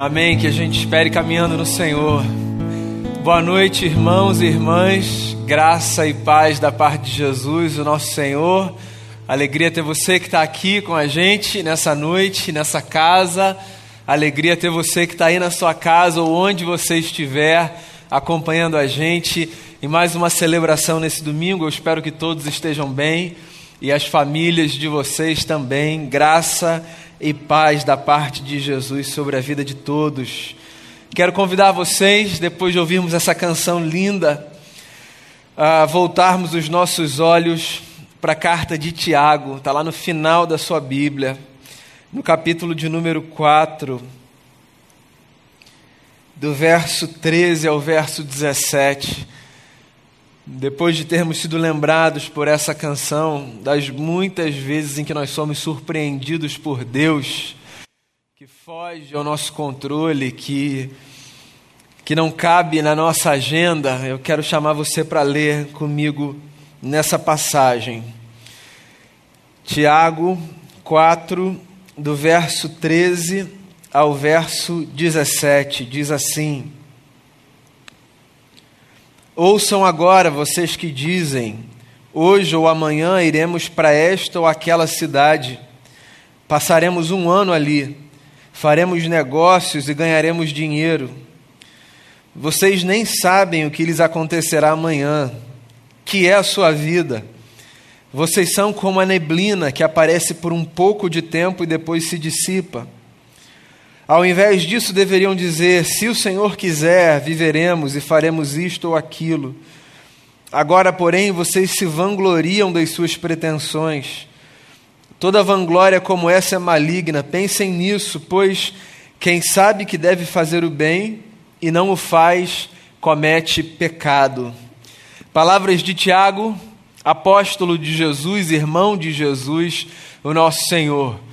Amém. Que a gente espere caminhando no Senhor. Boa noite, irmãos e irmãs. Graça e paz da parte de Jesus, o nosso Senhor. Alegria ter você que está aqui com a gente nessa noite, nessa casa. Alegria ter você que está aí na sua casa ou onde você estiver acompanhando a gente em mais uma celebração nesse domingo. Eu espero que todos estejam bem e as famílias de vocês também. Graça e e paz da parte de Jesus sobre a vida de todos. Quero convidar vocês, depois de ouvirmos essa canção linda, a voltarmos os nossos olhos para a carta de Tiago, está lá no final da sua Bíblia, no capítulo de número 4, do verso 13 ao verso 17. Depois de termos sido lembrados por essa canção, das muitas vezes em que nós somos surpreendidos por Deus, que foge ao nosso controle, que, que não cabe na nossa agenda, eu quero chamar você para ler comigo nessa passagem. Tiago 4, do verso 13 ao verso 17, diz assim. Ouçam agora vocês que dizem: hoje ou amanhã iremos para esta ou aquela cidade, passaremos um ano ali, faremos negócios e ganharemos dinheiro. Vocês nem sabem o que lhes acontecerá amanhã, que é a sua vida. Vocês são como a neblina que aparece por um pouco de tempo e depois se dissipa. Ao invés disso, deveriam dizer: Se o Senhor quiser, viveremos e faremos isto ou aquilo. Agora, porém, vocês se vangloriam das suas pretensões. Toda vanglória como essa é maligna. Pensem nisso, pois quem sabe que deve fazer o bem e não o faz, comete pecado. Palavras de Tiago, apóstolo de Jesus, irmão de Jesus, o nosso Senhor.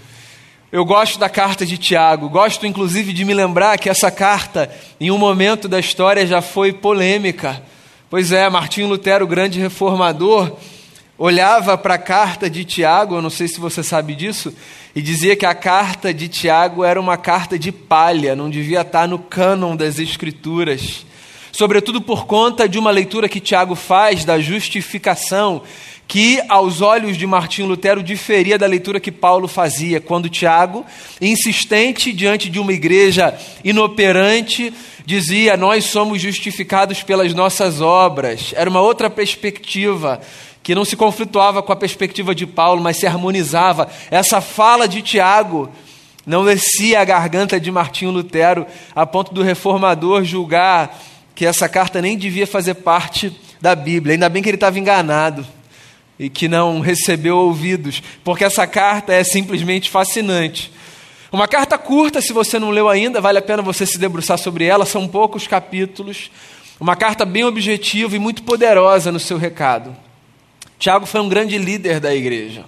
Eu gosto da carta de Tiago, gosto inclusive de me lembrar que essa carta, em um momento da história, já foi polêmica. Pois é, Martinho Lutero, o grande reformador, olhava para a carta de Tiago, eu não sei se você sabe disso, e dizia que a carta de Tiago era uma carta de palha, não devia estar no cânon das Escrituras. Sobretudo por conta de uma leitura que Tiago faz da justificação que, aos olhos de Martinho Lutero, diferia da leitura que Paulo fazia, quando Tiago, insistente diante de uma igreja inoperante, dizia: Nós somos justificados pelas nossas obras. Era uma outra perspectiva que não se conflituava com a perspectiva de Paulo, mas se harmonizava. Essa fala de Tiago não descia a garganta de Martinho Lutero, a ponto do reformador julgar que essa carta nem devia fazer parte da Bíblia. Ainda bem que ele estava enganado e que não recebeu ouvidos, porque essa carta é simplesmente fascinante. Uma carta curta, se você não leu ainda, vale a pena você se debruçar sobre ela, são poucos capítulos. Uma carta bem objetiva e muito poderosa no seu recado. Tiago foi um grande líder da igreja.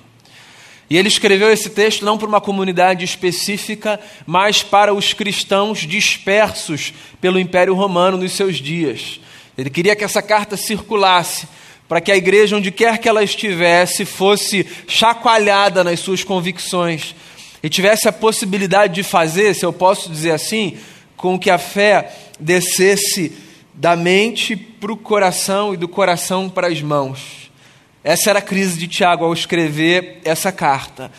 E ele escreveu esse texto não para uma comunidade específica, mas para os cristãos dispersos pelo Império Romano nos seus dias. Ele queria que essa carta circulasse para que a igreja, onde quer que ela estivesse, fosse chacoalhada nas suas convicções e tivesse a possibilidade de fazer, se eu posso dizer assim, com que a fé descesse da mente para o coração e do coração para as mãos. Essa era a crise de Tiago ao escrever essa carta.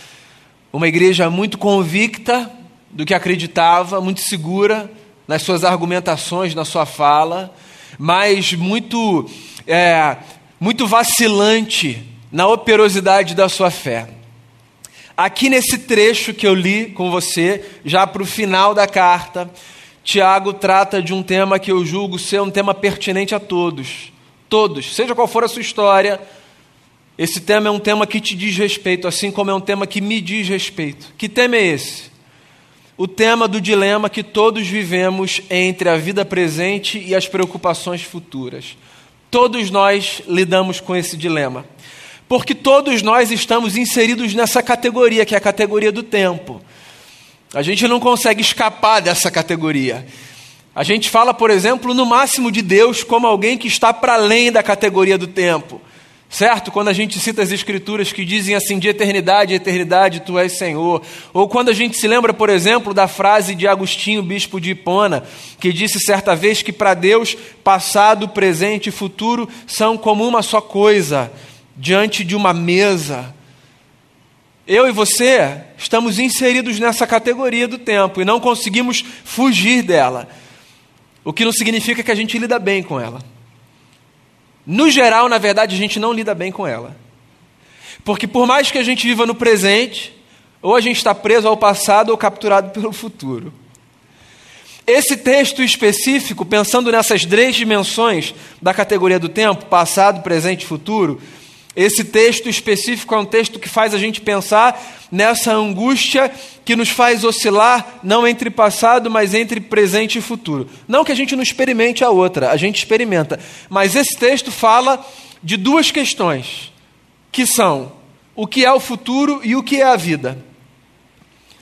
Uma igreja muito convicta do que acreditava, muito segura nas suas argumentações, na sua fala, mas muito é, muito vacilante na operosidade da sua fé. Aqui nesse trecho que eu li com você, já para o final da carta, Tiago trata de um tema que eu julgo ser um tema pertinente a todos. Todos, seja qual for a sua história, esse tema é um tema que te diz respeito, assim como é um tema que me diz respeito. Que tema é esse? O tema do dilema que todos vivemos entre a vida presente e as preocupações futuras. Todos nós lidamos com esse dilema. Porque todos nós estamos inseridos nessa categoria, que é a categoria do tempo. A gente não consegue escapar dessa categoria. A gente fala, por exemplo, no máximo de Deus como alguém que está para além da categoria do tempo. Certo? Quando a gente cita as escrituras que dizem assim, de eternidade eternidade tu és Senhor. Ou quando a gente se lembra, por exemplo, da frase de Agostinho, bispo de Hipona, que disse certa vez que para Deus, passado, presente e futuro são como uma só coisa, diante de uma mesa. Eu e você estamos inseridos nessa categoria do tempo e não conseguimos fugir dela. O que não significa que a gente lida bem com ela. No geral, na verdade, a gente não lida bem com ela. Porque por mais que a gente viva no presente, ou a gente está preso ao passado ou capturado pelo futuro. Esse texto específico, pensando nessas três dimensões da categoria do tempo, passado, presente e futuro, esse texto específico é um texto que faz a gente pensar nessa angústia que nos faz oscilar não entre passado, mas entre presente e futuro. Não que a gente não experimente a outra, a gente experimenta. Mas esse texto fala de duas questões, que são o que é o futuro e o que é a vida.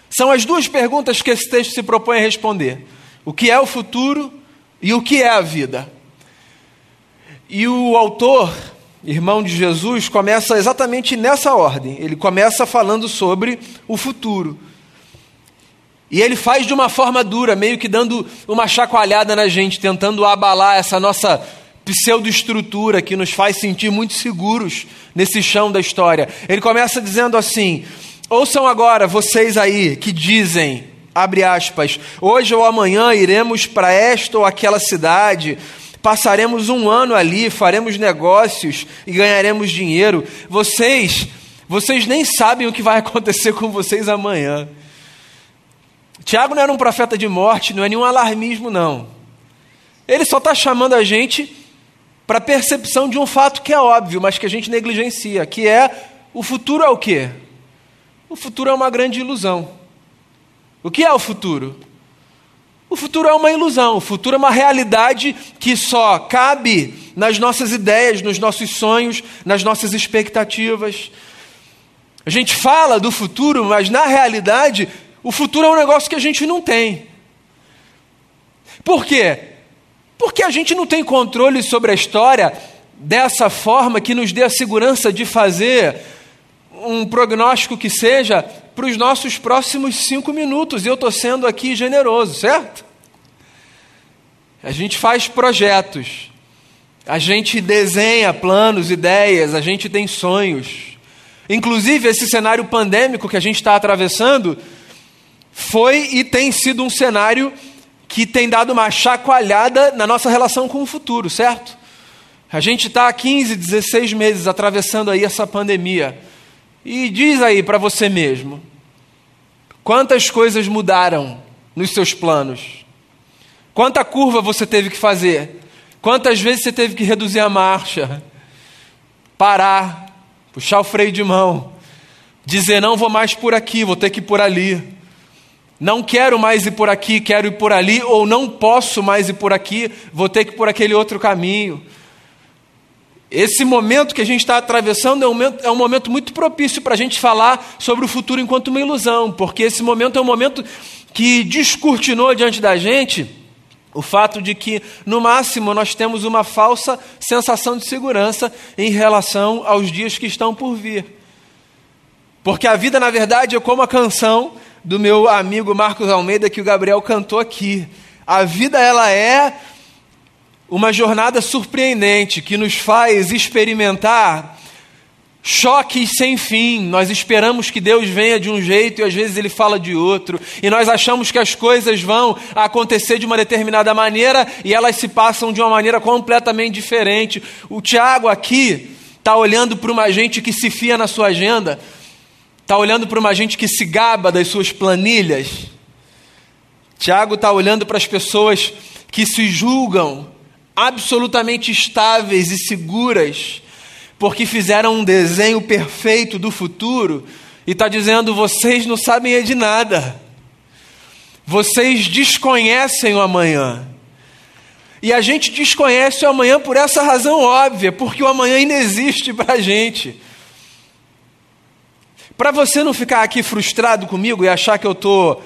São as duas perguntas que esse texto se propõe a responder: o que é o futuro e o que é a vida. E o autor irmão de Jesus, começa exatamente nessa ordem. Ele começa falando sobre o futuro. E ele faz de uma forma dura, meio que dando uma chacoalhada na gente, tentando abalar essa nossa pseudoestrutura que nos faz sentir muito seguros nesse chão da história. Ele começa dizendo assim: Ouçam agora vocês aí que dizem, abre aspas, hoje ou amanhã iremos para esta ou aquela cidade passaremos um ano ali, faremos negócios e ganharemos dinheiro. Vocês, vocês nem sabem o que vai acontecer com vocês amanhã. Tiago não era um profeta de morte, não é nenhum alarmismo, não. Ele só está chamando a gente para a percepção de um fato que é óbvio, mas que a gente negligencia, que é o futuro é o quê? O futuro é uma grande ilusão. O que é o futuro? O futuro é uma ilusão, o futuro é uma realidade que só cabe nas nossas ideias, nos nossos sonhos, nas nossas expectativas. A gente fala do futuro, mas na realidade, o futuro é um negócio que a gente não tem. Por quê? Porque a gente não tem controle sobre a história dessa forma que nos dê a segurança de fazer um prognóstico que seja para os nossos próximos cinco minutos. Eu estou sendo aqui generoso, certo? A gente faz projetos, a gente desenha planos, ideias, a gente tem sonhos. Inclusive, esse cenário pandêmico que a gente está atravessando foi e tem sido um cenário que tem dado uma chacoalhada na nossa relação com o futuro, certo? A gente está há 15, 16 meses atravessando aí essa pandemia. E diz aí para você mesmo: quantas coisas mudaram nos seus planos? Quanta curva você teve que fazer? Quantas vezes você teve que reduzir a marcha? Parar, puxar o freio de mão, dizer: não vou mais por aqui, vou ter que ir por ali. Não quero mais ir por aqui, quero ir por ali, ou não posso mais ir por aqui, vou ter que ir por aquele outro caminho. Esse momento que a gente está atravessando é um momento, é um momento muito propício para a gente falar sobre o futuro enquanto uma ilusão, porque esse momento é um momento que descortinou diante da gente o fato de que, no máximo, nós temos uma falsa sensação de segurança em relação aos dias que estão por vir. Porque a vida, na verdade, é como a canção do meu amigo Marcos Almeida que o Gabriel cantou aqui. A vida, ela é uma jornada surpreendente que nos faz experimentar choques sem fim. Nós esperamos que Deus venha de um jeito e às vezes ele fala de outro. E nós achamos que as coisas vão acontecer de uma determinada maneira e elas se passam de uma maneira completamente diferente. O Tiago aqui está olhando para uma gente que se fia na sua agenda, está olhando para uma gente que se gaba das suas planilhas. Tiago está olhando para as pessoas que se julgam absolutamente estáveis e seguras porque fizeram um desenho perfeito do futuro e está dizendo: vocês não sabem de nada, vocês desconhecem o amanhã. E a gente desconhece o amanhã por essa razão óbvia, porque o amanhã ainda existe para a gente. Para você não ficar aqui frustrado comigo e achar que eu estou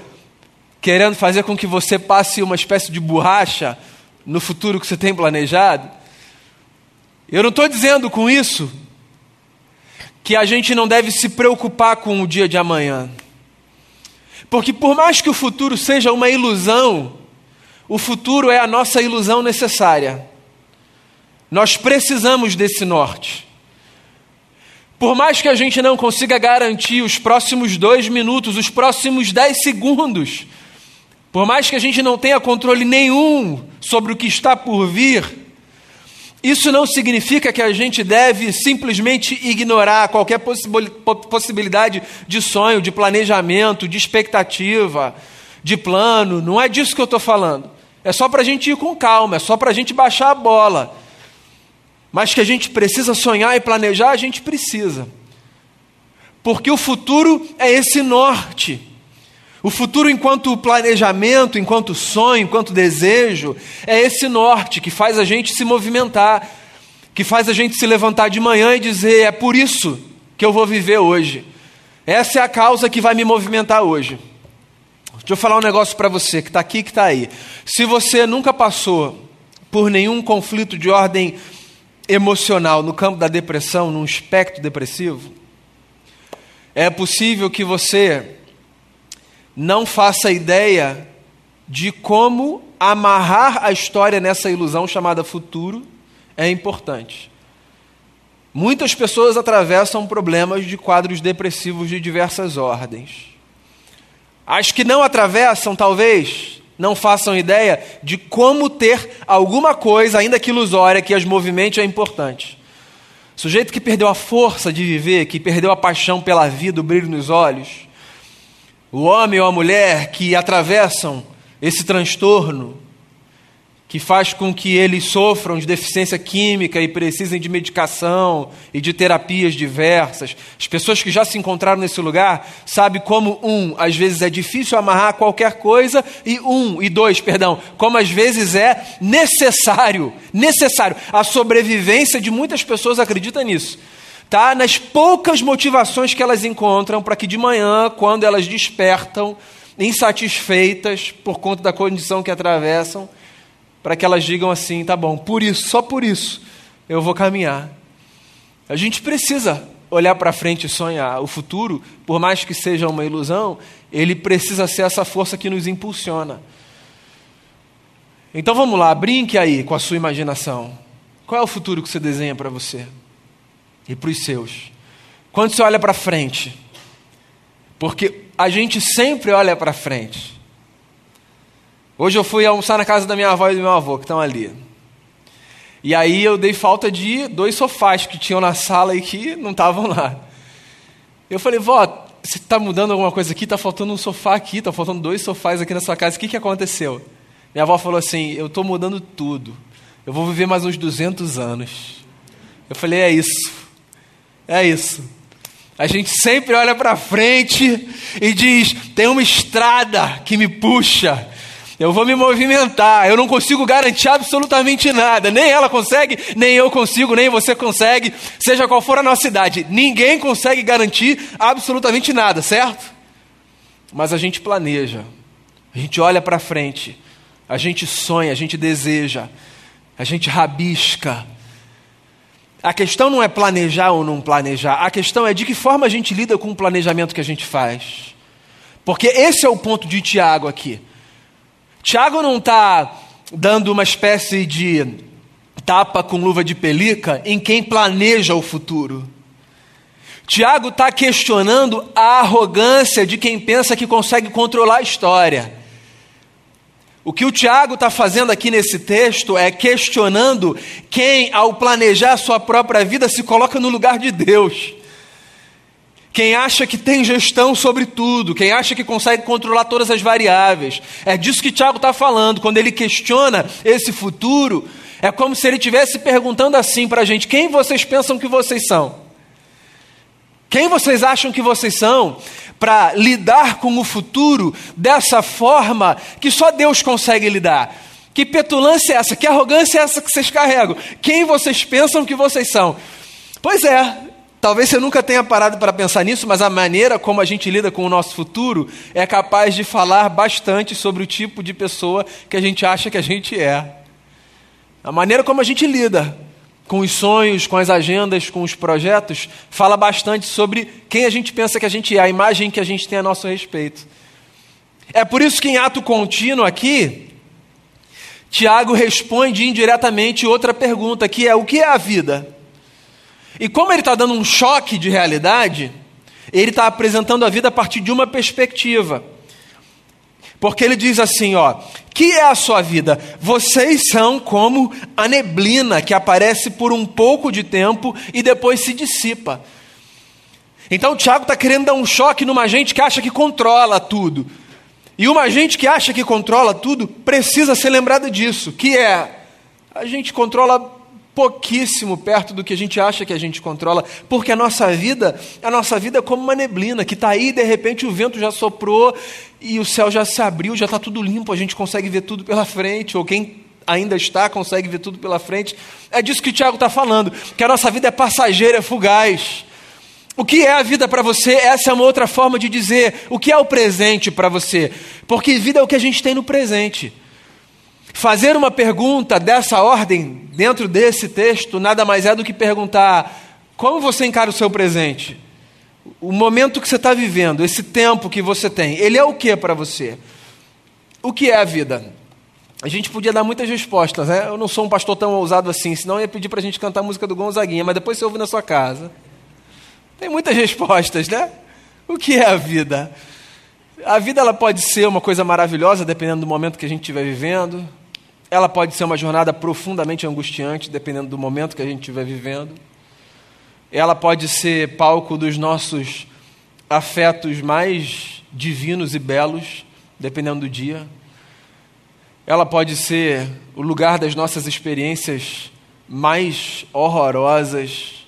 querendo fazer com que você passe uma espécie de borracha no futuro que você tem planejado, eu não estou dizendo com isso que a gente não deve se preocupar com o dia de amanhã. Porque por mais que o futuro seja uma ilusão, o futuro é a nossa ilusão necessária. Nós precisamos desse norte. Por mais que a gente não consiga garantir os próximos dois minutos, os próximos dez segundos, por mais que a gente não tenha controle nenhum sobre o que está por vir, isso não significa que a gente deve simplesmente ignorar qualquer possibilidade de sonho, de planejamento, de expectativa, de plano. Não é disso que eu estou falando. É só para a gente ir com calma, é só para a gente baixar a bola. Mas que a gente precisa sonhar e planejar, a gente precisa. Porque o futuro é esse norte. O futuro, enquanto planejamento, enquanto sonho, enquanto desejo, é esse norte que faz a gente se movimentar, que faz a gente se levantar de manhã e dizer: é por isso que eu vou viver hoje. Essa é a causa que vai me movimentar hoje. Deixa eu falar um negócio para você que está aqui, que está aí. Se você nunca passou por nenhum conflito de ordem emocional no campo da depressão, num espectro depressivo, é possível que você não faça ideia de como amarrar a história nessa ilusão chamada futuro é importante. Muitas pessoas atravessam problemas de quadros depressivos de diversas ordens. As que não atravessam, talvez, não façam ideia de como ter alguma coisa, ainda que ilusória, que as movimente é importante. Sujeito que perdeu a força de viver, que perdeu a paixão pela vida, o brilho nos olhos, o homem ou a mulher que atravessam esse transtorno, que faz com que eles sofram de deficiência química e precisem de medicação e de terapias diversas. As pessoas que já se encontraram nesse lugar sabem como, um, às vezes é difícil amarrar qualquer coisa, e um, e dois, perdão, como às vezes é necessário, necessário. A sobrevivência de muitas pessoas acredita nisso tá? nas poucas motivações que elas encontram para que de manhã, quando elas despertam, insatisfeitas por conta da condição que atravessam, para que elas digam assim: tá bom, por isso, só por isso, eu vou caminhar. A gente precisa olhar para frente e sonhar. O futuro, por mais que seja uma ilusão, ele precisa ser essa força que nos impulsiona. Então vamos lá, brinque aí com a sua imaginação. Qual é o futuro que você desenha para você? E para os seus. Quando você olha para frente, porque a gente sempre olha para frente. Hoje eu fui almoçar na casa da minha avó e do meu avô, que estão ali. E aí eu dei falta de dois sofás que tinham na sala e que não estavam lá. Eu falei, vó, você está mudando alguma coisa aqui? Está faltando um sofá aqui, está faltando dois sofás aqui na sua casa. O que, que aconteceu? Minha avó falou assim: Eu estou mudando tudo. Eu vou viver mais uns 200 anos. Eu falei: É isso. É isso. A gente sempre olha para frente e diz: tem uma estrada que me puxa. Eu vou me movimentar. Eu não consigo garantir absolutamente nada. Nem ela consegue, nem eu consigo, nem você consegue. Seja qual for a nossa idade, ninguém consegue garantir absolutamente nada, certo? Mas a gente planeja. A gente olha para frente. A gente sonha, a gente deseja. A gente rabisca a questão não é planejar ou não planejar, a questão é de que forma a gente lida com o planejamento que a gente faz. Porque esse é o ponto de Tiago aqui. Tiago não está dando uma espécie de tapa com luva de pelica em quem planeja o futuro. Tiago está questionando a arrogância de quem pensa que consegue controlar a história. O que o Tiago está fazendo aqui nesse texto é questionando quem, ao planejar sua própria vida, se coloca no lugar de Deus. Quem acha que tem gestão sobre tudo, quem acha que consegue controlar todas as variáveis. É disso que Tiago está falando. Quando ele questiona esse futuro, é como se ele estivesse perguntando assim para a gente: quem vocês pensam que vocês são? Quem vocês acham que vocês são para lidar com o futuro dessa forma que só Deus consegue lidar? Que petulância é essa? Que arrogância é essa que vocês carregam? Quem vocês pensam que vocês são? Pois é, talvez você nunca tenha parado para pensar nisso, mas a maneira como a gente lida com o nosso futuro é capaz de falar bastante sobre o tipo de pessoa que a gente acha que a gente é. A maneira como a gente lida com os sonhos, com as agendas, com os projetos, fala bastante sobre quem a gente pensa que a gente é, a imagem que a gente tem a nosso respeito. É por isso que em ato contínuo aqui, Tiago responde indiretamente outra pergunta, que é: o que é a vida? E como ele está dando um choque de realidade, ele está apresentando a vida a partir de uma perspectiva. Porque ele diz assim, ó, que é a sua vida? Vocês são como a neblina que aparece por um pouco de tempo e depois se dissipa. Então o Tiago está querendo dar um choque numa gente que acha que controla tudo. E uma gente que acha que controla tudo precisa ser lembrada disso, que é a gente controla pouquíssimo perto do que a gente acha que a gente controla, porque a nossa vida, a nossa vida é como uma neblina que está aí e de repente o vento já soprou e o céu já se abriu, já está tudo limpo, a gente consegue ver tudo pela frente, ou quem ainda está consegue ver tudo pela frente. É disso que o Tiago está falando, que a nossa vida é passageira, é fugaz. O que é a vida para você? Essa é uma outra forma de dizer o que é o presente para você, porque vida é o que a gente tem no presente. Fazer uma pergunta dessa ordem, dentro desse texto, nada mais é do que perguntar: como você encara o seu presente? O momento que você está vivendo, esse tempo que você tem, ele é o que para você? O que é a vida? A gente podia dar muitas respostas, né? Eu não sou um pastor tão ousado assim, senão ia pedir para a gente cantar a música do Gonzaguinha, mas depois você ouve na sua casa. Tem muitas respostas, né? O que é a vida? A vida ela pode ser uma coisa maravilhosa, dependendo do momento que a gente estiver vivendo. Ela pode ser uma jornada profundamente angustiante, dependendo do momento que a gente estiver vivendo. Ela pode ser palco dos nossos afetos mais divinos e belos, dependendo do dia. Ela pode ser o lugar das nossas experiências mais horrorosas,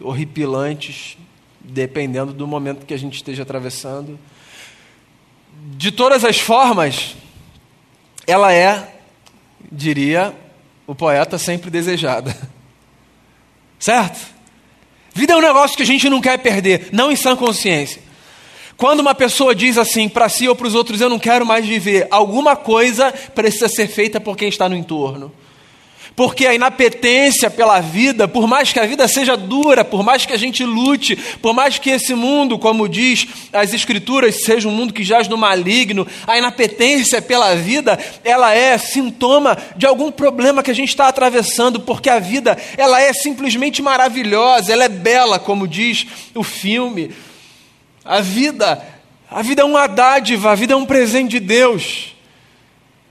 horripilantes, dependendo do momento que a gente esteja atravessando. De todas as formas, ela é diria o poeta sempre desejada. Certo? Vida é um negócio que a gente não quer perder, não em sã consciência. Quando uma pessoa diz assim para si ou para os outros, eu não quero mais viver, alguma coisa precisa ser feita por quem está no entorno. Porque a inapetência pela vida, por mais que a vida seja dura, por mais que a gente lute, por mais que esse mundo, como diz as Escrituras, seja um mundo que jaz no maligno, a inapetência pela vida, ela é sintoma de algum problema que a gente está atravessando, porque a vida, ela é simplesmente maravilhosa, ela é bela, como diz o filme. A vida, a vida é uma dádiva, a vida é um presente de Deus.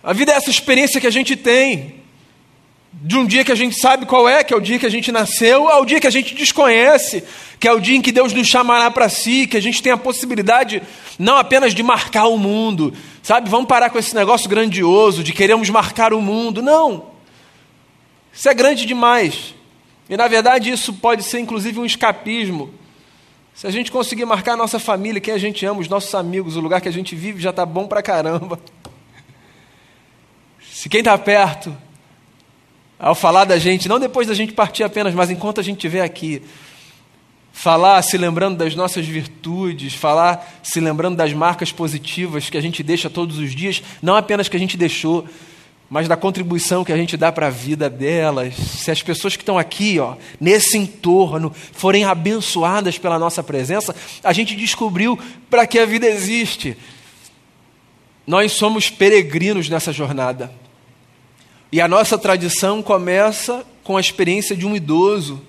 A vida é essa experiência que a gente tem de um dia que a gente sabe qual é, que é o dia que a gente nasceu, ao dia que a gente desconhece, que é o dia em que Deus nos chamará para si, que a gente tem a possibilidade não apenas de marcar o mundo, sabe? Vamos parar com esse negócio grandioso de queremos marcar o mundo. Não. Isso é grande demais. E na verdade isso pode ser inclusive um escapismo. Se a gente conseguir marcar a nossa família, quem a gente ama, os nossos amigos, o lugar que a gente vive, já está bom para caramba. Se quem está perto ao falar da gente, não depois da gente partir apenas, mas enquanto a gente estiver aqui, falar se lembrando das nossas virtudes, falar se lembrando das marcas positivas que a gente deixa todos os dias, não apenas que a gente deixou, mas da contribuição que a gente dá para a vida delas. Se as pessoas que estão aqui, ó, nesse entorno, forem abençoadas pela nossa presença, a gente descobriu para que a vida existe. Nós somos peregrinos nessa jornada. E a nossa tradição começa com a experiência de um idoso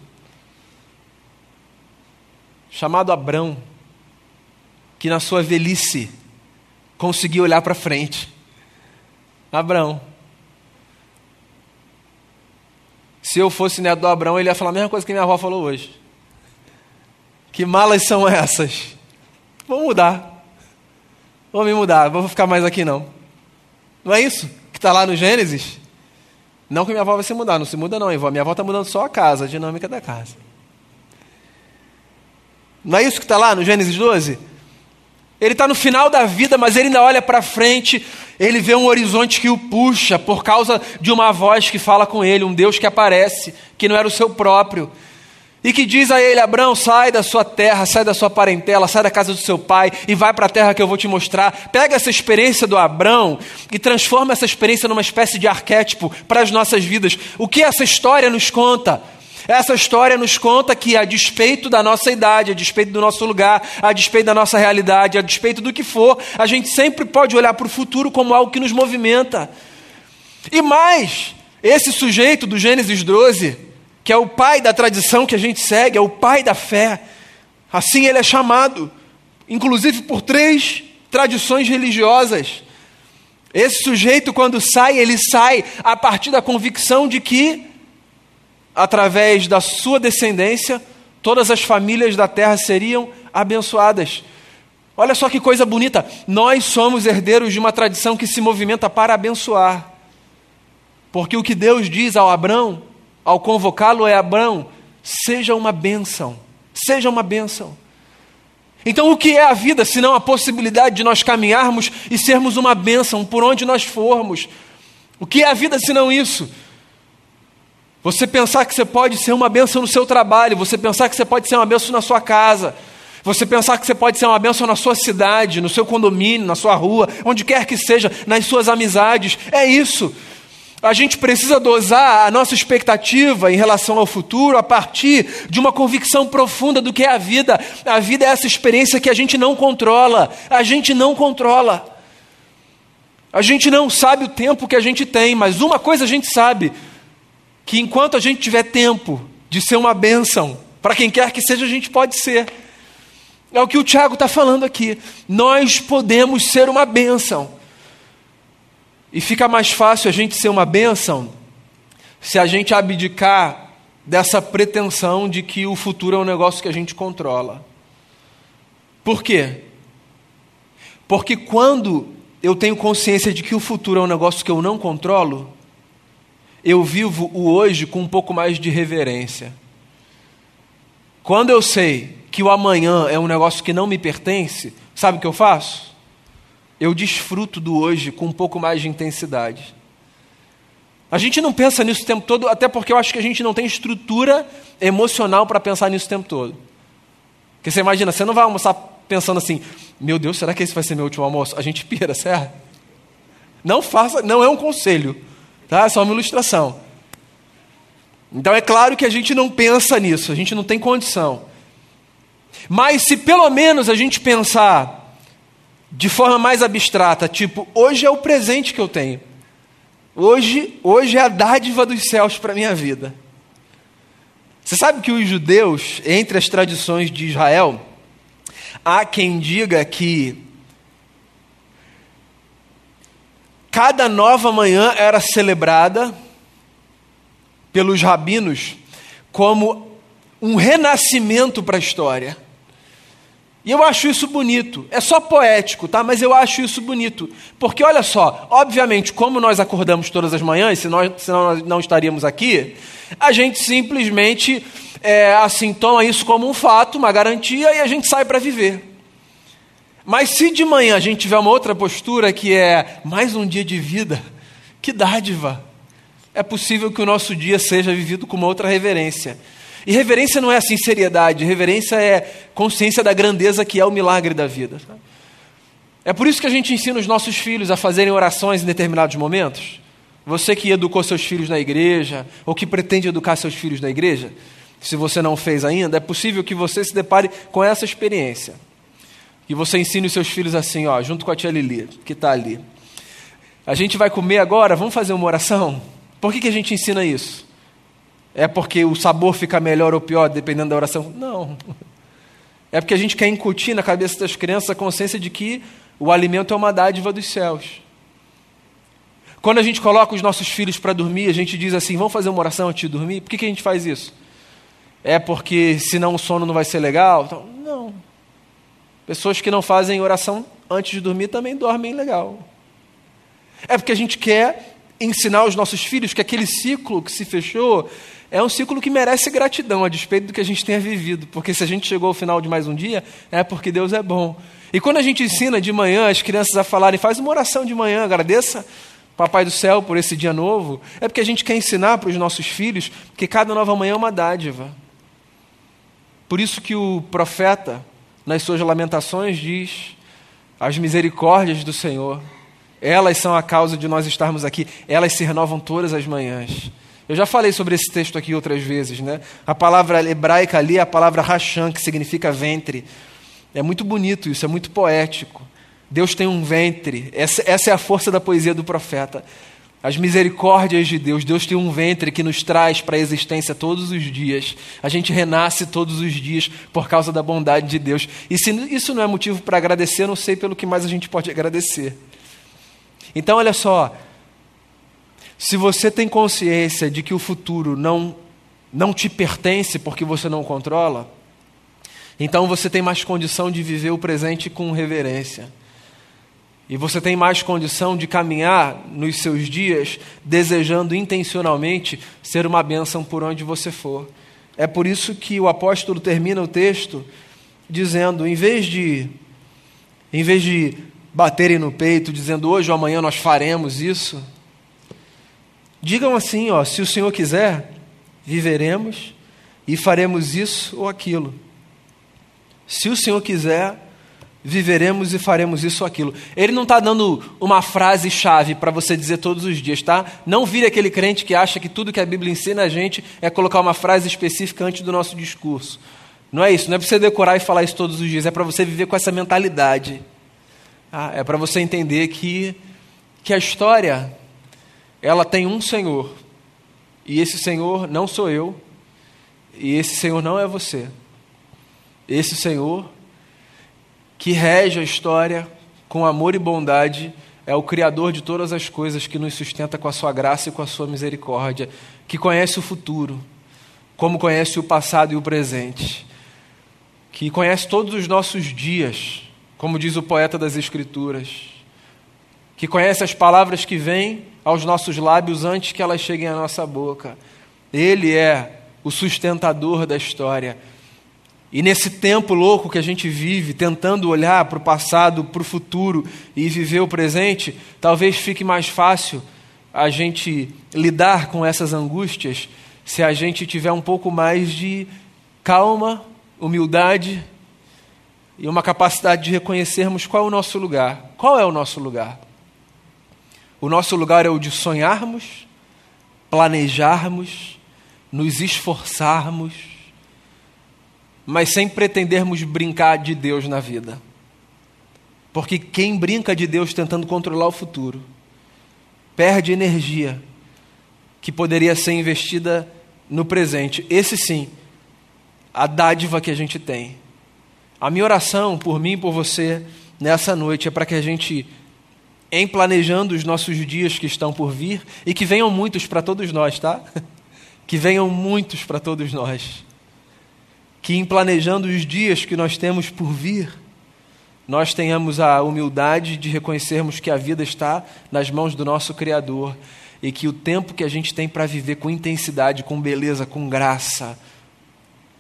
chamado Abrão, que na sua velhice conseguiu olhar para frente. Abrão. Se eu fosse neto do Abrão, ele ia falar a mesma coisa que minha avó falou hoje. Que malas são essas? Vou mudar. Vou me mudar, vou ficar mais aqui não. Não é isso que está lá no Gênesis? Não que minha avó vai se mudar, não se muda não, avó. Minha avó está mudando só a casa, a dinâmica da casa. Não é isso que está lá no Gênesis 12? Ele está no final da vida, mas ele ainda olha para frente, ele vê um horizonte que o puxa por causa de uma voz que fala com ele, um Deus que aparece, que não era o seu próprio e que diz a ele: Abraão, sai da sua terra, sai da sua parentela, sai da casa do seu pai e vai para a terra que eu vou te mostrar. Pega essa experiência do Abraão e transforma essa experiência numa espécie de arquétipo para as nossas vidas. O que essa história nos conta? Essa história nos conta que, a despeito da nossa idade, a despeito do nosso lugar, a despeito da nossa realidade, a despeito do que for, a gente sempre pode olhar para o futuro como algo que nos movimenta. E mais, esse sujeito do Gênesis 12, que é o pai da tradição que a gente segue, é o pai da fé, assim ele é chamado, inclusive por três tradições religiosas. Esse sujeito, quando sai, ele sai a partir da convicção de que, através da sua descendência, todas as famílias da terra seriam abençoadas. Olha só que coisa bonita. Nós somos herdeiros de uma tradição que se movimenta para abençoar. Porque o que Deus diz ao Abrão, ao convocá-lo, é: Abrão, seja uma bênção. Seja uma bênção. Então, o que é a vida se não a possibilidade de nós caminharmos e sermos uma bênção por onde nós formos? O que é a vida se não isso? Você pensar que você pode ser uma bênção no seu trabalho, você pensar que você pode ser uma bênção na sua casa, você pensar que você pode ser uma bênção na sua cidade, no seu condomínio, na sua rua, onde quer que seja, nas suas amizades, é isso. A gente precisa dosar a nossa expectativa em relação ao futuro a partir de uma convicção profunda do que é a vida. A vida é essa experiência que a gente não controla. A gente não controla. A gente não sabe o tempo que a gente tem, mas uma coisa a gente sabe: que enquanto a gente tiver tempo de ser uma bênção, para quem quer que seja, a gente pode ser. É o que o Tiago está falando aqui. Nós podemos ser uma bênção. E fica mais fácil a gente ser uma bênção se a gente abdicar dessa pretensão de que o futuro é um negócio que a gente controla. Por quê? Porque quando eu tenho consciência de que o futuro é um negócio que eu não controlo, eu vivo o hoje com um pouco mais de reverência. Quando eu sei que o amanhã é um negócio que não me pertence, sabe o que eu faço? Eu desfruto do hoje com um pouco mais de intensidade. A gente não pensa nisso o tempo todo, até porque eu acho que a gente não tem estrutura emocional para pensar nisso o tempo todo. Porque você imagina, você não vai almoçar pensando assim, meu Deus, será que esse vai ser meu último almoço? A gente pira, certo? Não faça, não é um conselho, tá? É só uma ilustração. Então é claro que a gente não pensa nisso, a gente não tem condição. Mas se pelo menos a gente pensar de forma mais abstrata, tipo, hoje é o presente que eu tenho. Hoje, hoje é a dádiva dos céus para a minha vida. Você sabe que os judeus, entre as tradições de Israel, há quem diga que cada nova manhã era celebrada pelos rabinos como um renascimento para a história. E eu acho isso bonito. É só poético, tá? Mas eu acho isso bonito. Porque olha só, obviamente, como nós acordamos todas as manhãs, se nós, senão nós não estaríamos aqui, a gente simplesmente é, assim toma isso como um fato, uma garantia, e a gente sai para viver. Mas se de manhã a gente tiver uma outra postura que é mais um dia de vida, que dádiva! É possível que o nosso dia seja vivido com uma outra reverência. E reverência não é assim seriedade, reverência é consciência da grandeza que é o milagre da vida. É por isso que a gente ensina os nossos filhos a fazerem orações em determinados momentos. Você que educou seus filhos na igreja, ou que pretende educar seus filhos na igreja, se você não fez ainda, é possível que você se depare com essa experiência. E você ensine os seus filhos assim, ó, junto com a tia Lili, que está ali. A gente vai comer agora, vamos fazer uma oração? Por que, que a gente ensina isso? É porque o sabor fica melhor ou pior dependendo da oração? Não. É porque a gente quer incutir na cabeça das crianças a consciência de que o alimento é uma dádiva dos céus. Quando a gente coloca os nossos filhos para dormir, a gente diz assim: vamos fazer uma oração antes de dormir? Por que, que a gente faz isso? É porque senão o sono não vai ser legal? Então, não. Pessoas que não fazem oração antes de dormir também dormem legal. É porque a gente quer ensinar os nossos filhos que aquele ciclo que se fechou é um ciclo que merece gratidão, a despeito do que a gente tenha vivido, porque se a gente chegou ao final de mais um dia, é porque Deus é bom. E quando a gente ensina de manhã as crianças a falarem, faz uma oração de manhã, agradeça Papai do céu por esse dia novo, é porque a gente quer ensinar para os nossos filhos que cada nova manhã é uma dádiva. Por isso que o profeta, nas suas lamentações, diz: as misericórdias do Senhor, elas são a causa de nós estarmos aqui, elas se renovam todas as manhãs. Eu já falei sobre esse texto aqui outras vezes, né? A palavra hebraica ali é a palavra rachan, que significa ventre. É muito bonito isso, é muito poético. Deus tem um ventre. Essa, essa é a força da poesia do profeta. As misericórdias de Deus, Deus tem um ventre que nos traz para a existência todos os dias. A gente renasce todos os dias por causa da bondade de Deus. E se isso não é motivo para agradecer, não sei pelo que mais a gente pode agradecer. Então, olha só, se você tem consciência de que o futuro não, não te pertence porque você não controla, então você tem mais condição de viver o presente com reverência. E você tem mais condição de caminhar nos seus dias desejando intencionalmente ser uma bênção por onde você for. É por isso que o apóstolo termina o texto dizendo, em vez de em vez de baterem no peito dizendo hoje ou amanhã nós faremos isso, Digam assim, ó, se o Senhor quiser, viveremos e faremos isso ou aquilo. Se o Senhor quiser, viveremos e faremos isso ou aquilo. Ele não está dando uma frase-chave para você dizer todos os dias, tá? Não vire aquele crente que acha que tudo que a Bíblia ensina a gente é colocar uma frase específica antes do nosso discurso. Não é isso, não é para você decorar e falar isso todos os dias, é para você viver com essa mentalidade. Ah, é para você entender que, que a história ela tem um Senhor. E esse Senhor não sou eu, e esse Senhor não é você. Esse Senhor que rege a história com amor e bondade é o Criador de todas as coisas que nos sustenta com a sua graça e com a sua misericórdia, que conhece o futuro, como conhece o passado e o presente, que conhece todos os nossos dias, como diz o poeta das Escrituras, que conhece as palavras que vêm aos nossos lábios antes que elas cheguem à nossa boca. Ele é o sustentador da história. E nesse tempo louco que a gente vive, tentando olhar para o passado, para o futuro e viver o presente, talvez fique mais fácil a gente lidar com essas angústias se a gente tiver um pouco mais de calma, humildade e uma capacidade de reconhecermos qual é o nosso lugar. Qual é o nosso lugar? O nosso lugar é o de sonharmos, planejarmos, nos esforçarmos, mas sem pretendermos brincar de Deus na vida. Porque quem brinca de Deus tentando controlar o futuro, perde energia que poderia ser investida no presente. Esse sim, a dádiva que a gente tem. A minha oração por mim e por você nessa noite é para que a gente em planejando os nossos dias que estão por vir e que venham muitos para todos nós, tá? Que venham muitos para todos nós. Que em planejando os dias que nós temos por vir, nós tenhamos a humildade de reconhecermos que a vida está nas mãos do nosso Criador e que o tempo que a gente tem para viver com intensidade, com beleza, com graça,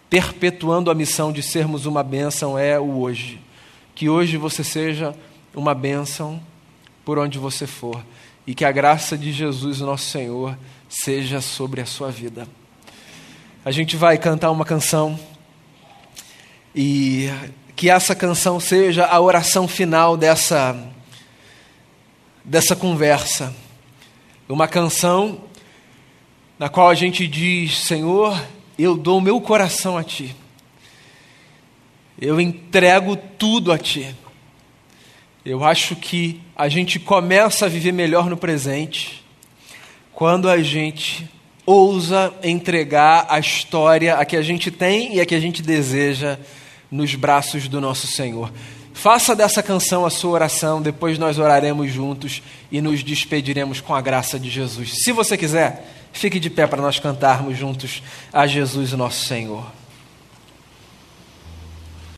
perpetuando a missão de sermos uma bênção é o hoje. Que hoje você seja uma bênção por onde você for e que a graça de Jesus, nosso Senhor, seja sobre a sua vida. A gente vai cantar uma canção e que essa canção seja a oração final dessa dessa conversa. Uma canção na qual a gente diz: Senhor, eu dou meu coração a ti. Eu entrego tudo a ti. Eu acho que a gente começa a viver melhor no presente quando a gente ousa entregar a história, a que a gente tem e a que a gente deseja, nos braços do nosso Senhor. Faça dessa canção a sua oração, depois nós oraremos juntos e nos despediremos com a graça de Jesus. Se você quiser, fique de pé para nós cantarmos juntos a Jesus, nosso Senhor.